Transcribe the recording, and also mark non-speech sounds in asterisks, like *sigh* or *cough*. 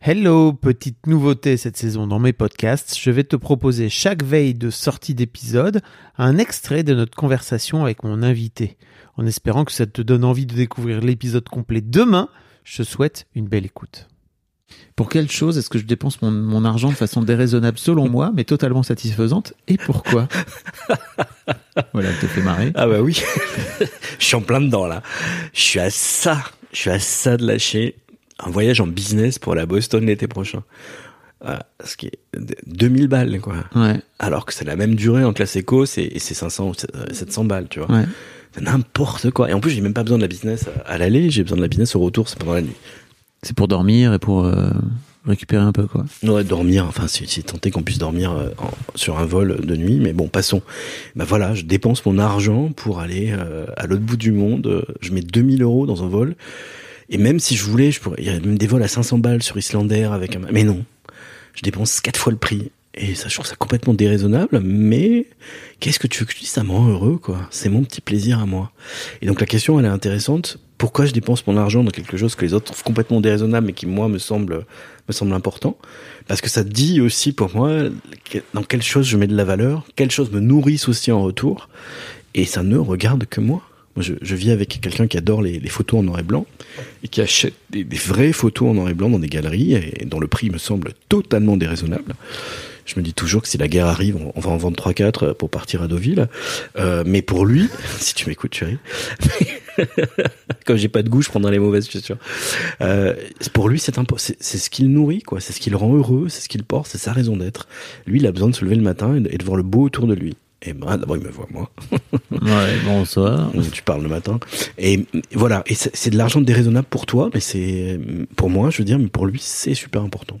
Hello, petite nouveauté cette saison dans mes podcasts, je vais te proposer chaque veille de sortie d'épisode un extrait de notre conversation avec mon invité. En espérant que ça te donne envie de découvrir l'épisode complet demain, je te souhaite une belle écoute. Pour quelle chose est-ce que je dépense mon, mon argent de façon déraisonnable selon moi, mais totalement satisfaisante Et pourquoi? *laughs* Voilà, te fait marrer. Ah bah oui, *laughs* je suis en plein dedans là. Je suis à ça, je suis à ça de lâcher un voyage en business pour la Boston l'été prochain. Voilà, ce qui est 2000 balles quoi. Ouais, Alors que c'est la même durée en classe éco, c'est et c'est 500 ou 700 balles, tu vois. ouais. C'est n'importe quoi. Et en plus, j'ai même pas besoin de la business à l'aller, j'ai besoin de la business au retour, c'est pendant la nuit. C'est pour dormir et pour euh, récupérer un peu, quoi. Ouais, dormir, enfin, c'est tenté qu'on puisse dormir euh, en- sur un vol de nuit, mais bon, passons. Bah voilà, je dépense mon argent pour aller euh, à l'autre bout du monde. Euh, Je mets 2000 euros dans un vol. Et même si je voulais, je pourrais, il y a même des vols à 500 balles sur Islander avec un, mais non. Je dépense quatre fois le prix. Et ça, je trouve ça complètement déraisonnable, mais qu'est-ce que tu veux que je dise? Ça me rend heureux, quoi. C'est mon petit plaisir à moi. Et donc la question, elle est intéressante. Pourquoi je dépense mon argent dans quelque chose que les autres trouvent complètement déraisonnable, mais qui, moi, me semble, me semble important? Parce que ça dit aussi pour moi dans quelle chose je mets de la valeur, quelles choses me nourrissent aussi en retour, et ça ne regarde que moi. Moi, je, vis avec quelqu'un qui adore les, photos en noir et blanc et qui achète des, vraies photos en noir et blanc dans des galeries et dont le prix me semble totalement déraisonnable. Je me dis toujours que si la guerre arrive, on, va en vendre 3-4 pour partir à Deauville. Euh, mais pour lui, *laughs* si tu m'écoutes, chérie, *laughs* comme j'ai pas de goût, je prendrai les mauvaises, je suis. Euh, pour lui, c'est c'est ce qu'il nourrit, quoi. C'est ce qui le rend heureux, c'est ce qu'il porte, c'est sa raison d'être. Lui, il a besoin de se lever le matin et de voir le beau autour de lui. Et ben, d'abord, il me voit moi. *laughs* Ouais, bonsoir. *laughs* Tu parles le matin. Et voilà. Et c'est c'est de l'argent déraisonnable pour toi, mais c'est pour moi, je veux dire, mais pour lui, c'est super important.